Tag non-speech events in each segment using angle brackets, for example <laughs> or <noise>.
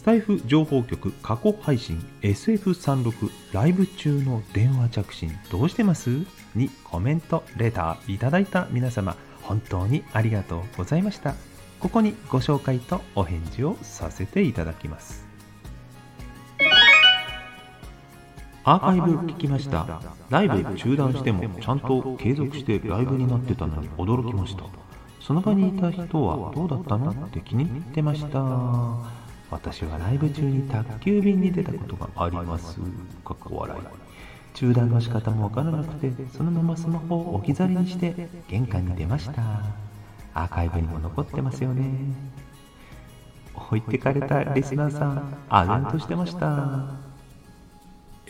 スタイフ情報局過去配信 SF36 ライブ中の電話着信どうしてます？にコメント、レターいただいた皆様本当にありがとうございました。ここにご紹介とお返事をさせていただきます。アーカイブ聞きました。ライブ中断してもちゃんと継続してライブになってたのに驚きました。その場にいた人はどうだったの？って気に入ってました。私はライブ中に宅急便に出たことがあります。かっこ笑い。中断の仕方もわからなくて、そのままスマホを置き去りにして玄関に出ました。アーカイブにも残ってますよね。置いてかれたリスナーさん、あぜんとしてました。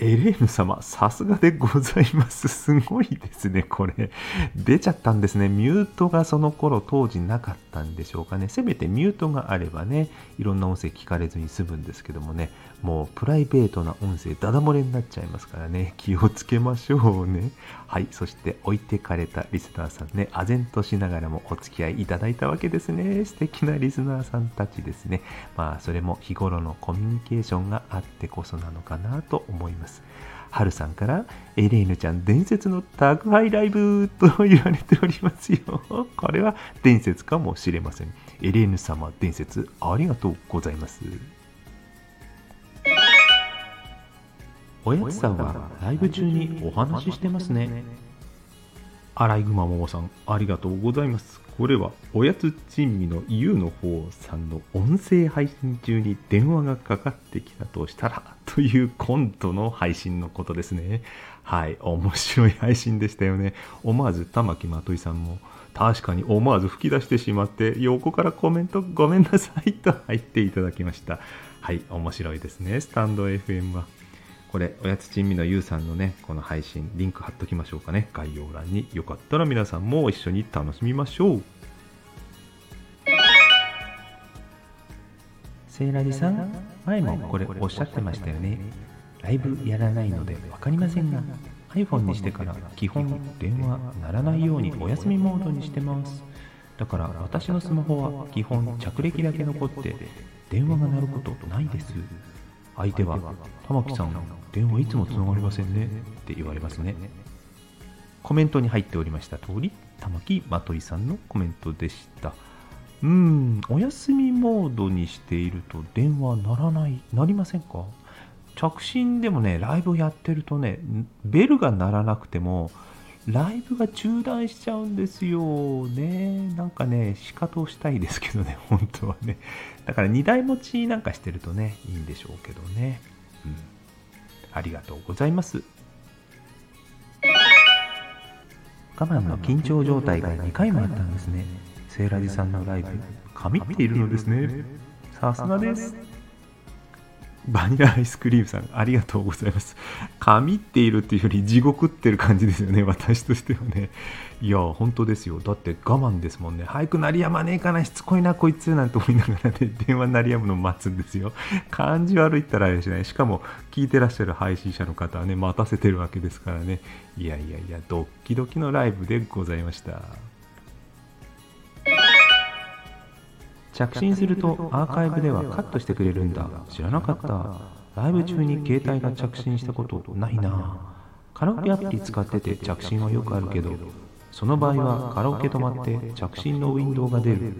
エレーヌ様、さすがでございます。すごいですね、これ。出ちゃったんですね。ミュートがその頃当時なかったんでしょうかね。せめてミュートがあればね、いろんな音声聞かれずに済むんですけどもね、もうプライベートな音声ダダ漏れになっちゃいますからね、気をつけましょうね。はい、そして置いてかれたリスナーさんね、唖然としながらもお付き合いいただいたわけですね。素敵なリスナーさんたちですね。まあ、それも日頃のコミュニケーションがあってこそなのかなと思います。はるさんから、エレーヌちゃん伝説の宅配ライブと言われておりますよ。これは伝説かもしれません。エレーヌ様伝説ありがとうございます。おやつさんはライブ中にお話ししてますね。アライグマモモさん、ありがとうございます。これは、おやつ珍味のゆうの方さんの音声配信中に電話がかかってきたとしたら、というコントの配信のことですね。はい、面白い配信でしたよね。思わず玉木まといさんも、確かに思わず吹き出してしまって、横からコメントごめんなさいと入っていただきました。はい、面白いですね、スタンド FM は。これ、おやつ珍味のゆうさんのね、この配信、リンク貼っときましょうかね。概要欄に。よかったら皆さんも一緒に楽しみましょう。セイラジさん、前もこれおっしゃってましたよね。ライブやらないのでわかりませんが、iPhone にしてから基本電話鳴らないようにお休みモードにしてます。だから私のスマホは基本着歴だけ残って電話が鳴ることないです。相手は、玉木さん、電話いつもつながりませんねって言われますね。コメントに入っておりました通り、玉木まといさんのコメントでした。うん、お休みモードにしていると電話鳴らない、鳴りませんか？着信でもね、ライブやってるとね、ベルが鳴らなくても、ライブが中断しちゃうんですよね。なんかね、仕方をしたいですけどね、<laughs> 本当はね。だから2台持ちなんかしてるとね、いいんでしょうけどね。うん。ありがとうございます。我慢の緊張状態が2回もあったんですね。セイラジさんのライブ、神っているのですね。さすがです。バニラアイスクリームさん、ありがとうございます。神っているっていうより地獄ってる感じですよね、私としてはね。いや、本当ですよ。だって我慢ですもんね。早く鳴りやまねえかな、しつこいな、こいつ、なんて思いながらね、<laughs> 電話鳴りやむのを待つんですよ。感じ悪いったらあれですね。しかも、聞いてらっしゃる配信者の方はね、待たせてるわけですからね。いやいやいや、ドッキドキのライブでございました。着信するとアーカイブではカットしてくれるんだ知らなかったライブ中に携帯が着信したことないな。カラオケアプリ使ってて着信はよくあるけどその場合はカラオケ止まって着信のウィンドウが出る。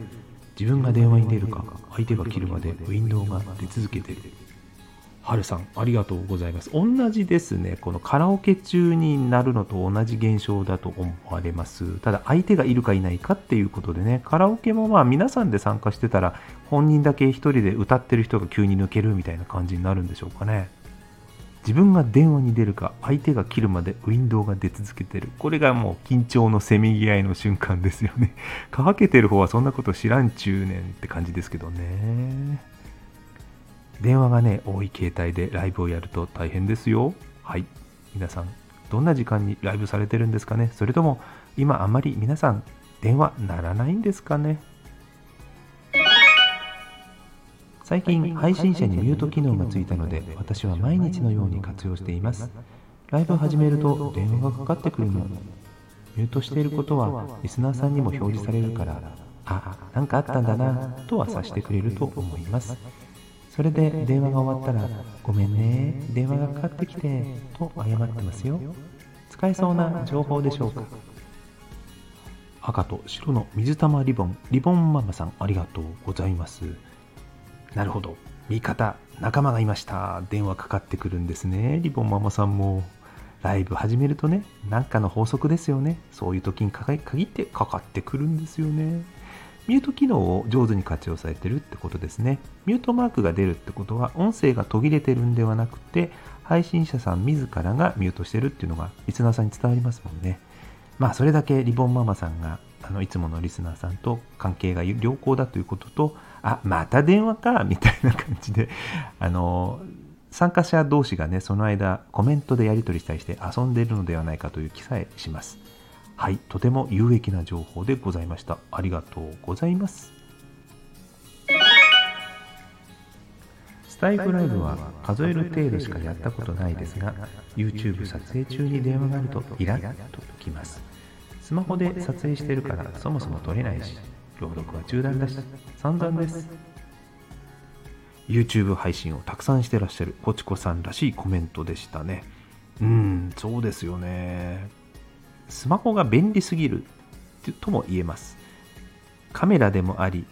自分が電話に出るか相手が切るまでウィンドウが出続けてる。はるさんありがとうございます。同じですね。このカラオケ中になるのと同じ現象だと思われます。ただ相手がいるかいないかっていうことでね。カラオケもまあ皆さんで参加してたら本人だけ一人で歌ってる人が急に抜けるみたいな感じになるんでしょうかね。自分が電話に出るか相手が切るまでウィンドウが出続けてる。これがもう緊張のせめぎ合いの瞬間ですよね。<laughs> かけてる方はそんなこと知らんちゅうねんって感じですけどね。電話がね、多い携帯でライブをやると大変ですよ。はい。皆さん、どんな時間にライブされてるんですかね？それとも、今あまり皆さん、電話ならないんですかね？最近、配信者にミュート機能がついたので、私は毎日のように活用しています。ライブを始めると電話がかかってくるの。ミュートしていることは、リスナーさんにも表示されるから、あ、なんかあったんだな、とは察してくれると思います。それで電話が終わったら「ごめんね電話がかかってきて」と謝ってますよ。使えそうな情報でしょうか?赤と白の水玉リボンリボンママさんありがとうございます。なるほど。味方仲間がいました。電話かかってくるんですねリボンママさんも。ライブ始めるとねなんかの法則ですよね。そういう時に限ってかかってくるんですよね。ミュート機能を上手に活用されてるってことですね。ミュートマークが出るってことは音声が途切れてるんではなくて配信者さん自らがミュートしてるっていうのがリスナーさんに伝わりますもんね。まあそれだけリボンママさんがあのいつものリスナーさんと関係が良好だということとあまた電話かみたいな感じであの参加者同士がねその間コメントでやり取りしたりして遊んでいるのではないかという気さえします。はいとても有益な情報でございました。ありがとうございます。スタイフライブは数える程度しかやったことないですが YouTube 撮影中に電話があるとイラッときます。スマホで撮影してるからそもそも撮れないし朗読は中断だし散々です。YouTube 配信をたくさんしてらっしゃるポチコさんらしいコメントでしたね。うんそうですよね。スマホが便利すぎるとも言えます。カメラでもあり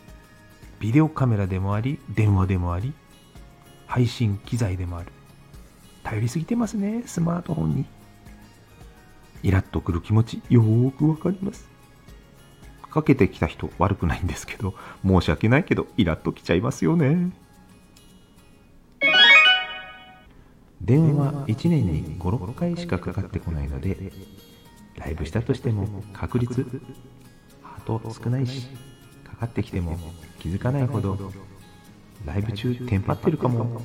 ビデオカメラでもあり電話でもあり配信機材でもある。頼りすぎてますねスマートフォンに。イラッとくる気持ちよーくわかります。かけてきた人悪くないんですけど申し訳ないけどイラッときちゃいますよね。電話1年に56回しかかかってこないのでライブしたとしても確率あと少ないしかかってきても気づかないほどライブ中テンパってるかも。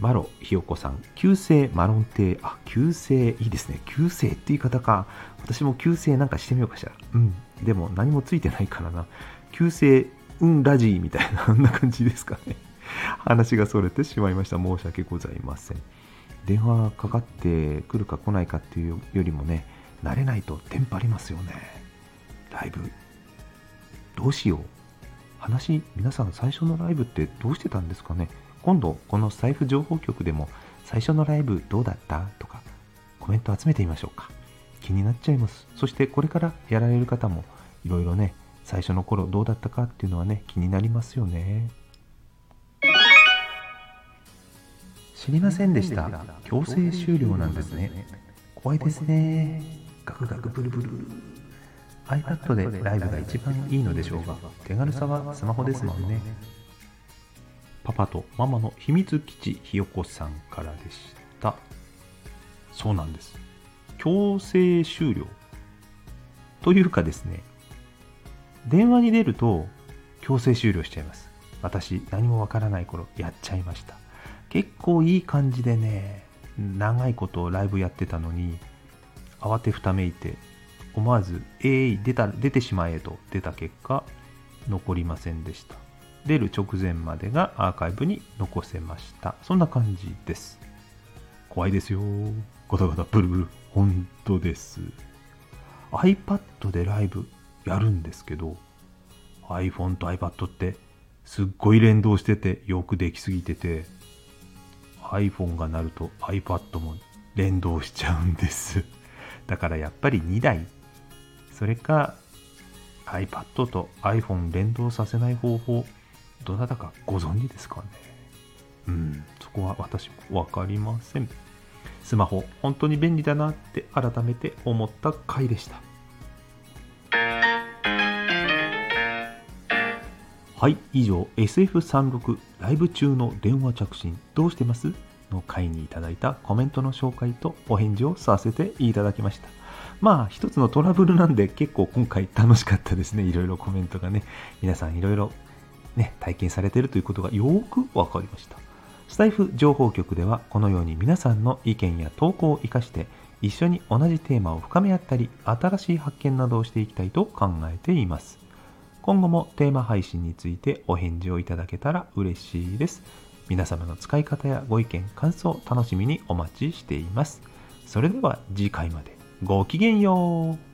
マロひよこさん旧姓マロン亭あ旧姓いいですね。旧姓って言い方か。私も旧姓なんかしてみようかしら。うん。でも何もついてないからな。旧姓うんラジーみたいな <laughs> あんな感じですかね。話がそれてしまいました。申し訳ございません。電話かかってくるか来ないかっていうよりもね慣れないとテンパりますよね。ライブ。どうしよう。話皆さん最初のライブってどうしてたんですかね。今度この財布情報局でも最初のライブどうだったとかコメント集めてみましょうか。気になっちゃいます。そしてこれからやられる方もいろいろね最初の頃どうだったかっていうのはね気になりますよね。知りませんでした。強制終了なんですね。怖いですね。ガクガクブルブル。iPad でライブが一番いいのでしょうが。手軽さはスマホですもんね。パパとママの秘密基地ひよこさんからでした。そうなんです。強制終了。というかですね。電話に出ると強制終了しちゃいます。私何もわからない頃やっちゃいました結構いい感じでね長いことライブやってたのに慌てふためいて思わず「えい出た出てしまえ」と出た結果残りませんでした。出る直前までがアーカイブに残せました。そんな感じです。怖いですよ。ガタガタブルブル。本当です。iPad でライブやるんですけど iPhone と iPad ってすっごい連動しててよくできすぎてて iPhone が鳴ると iPad も連動しちゃうんです。<laughs> だからやっぱり2台。それか iPad と iPhone 連動させない方法どなたかご存知ですかね。うん。そこは私も分かりません。スマホ本当に便利だなって改めて思った回でした。はい以上 SF36 ライブ中の電話着信どうしてます？の回にいただいたコメントの紹介とお返事をさせていただきましたまあ一つのトラブルなんで結構今回楽しかったですねいろいろコメントがね皆さんいろいろね、体験されているということがよく分かりました。スタイフ情報局ではこのように皆さんの意見や投稿を生かして一緒に同じテーマを深め合ったり新しい発見などをしていきたいと考えています。今後もテーマ配信についてお返事をいただけたら嬉しいです。皆様の使い方やご意見、感想楽しみにお待ちしています。それでは次回までごきげんよう。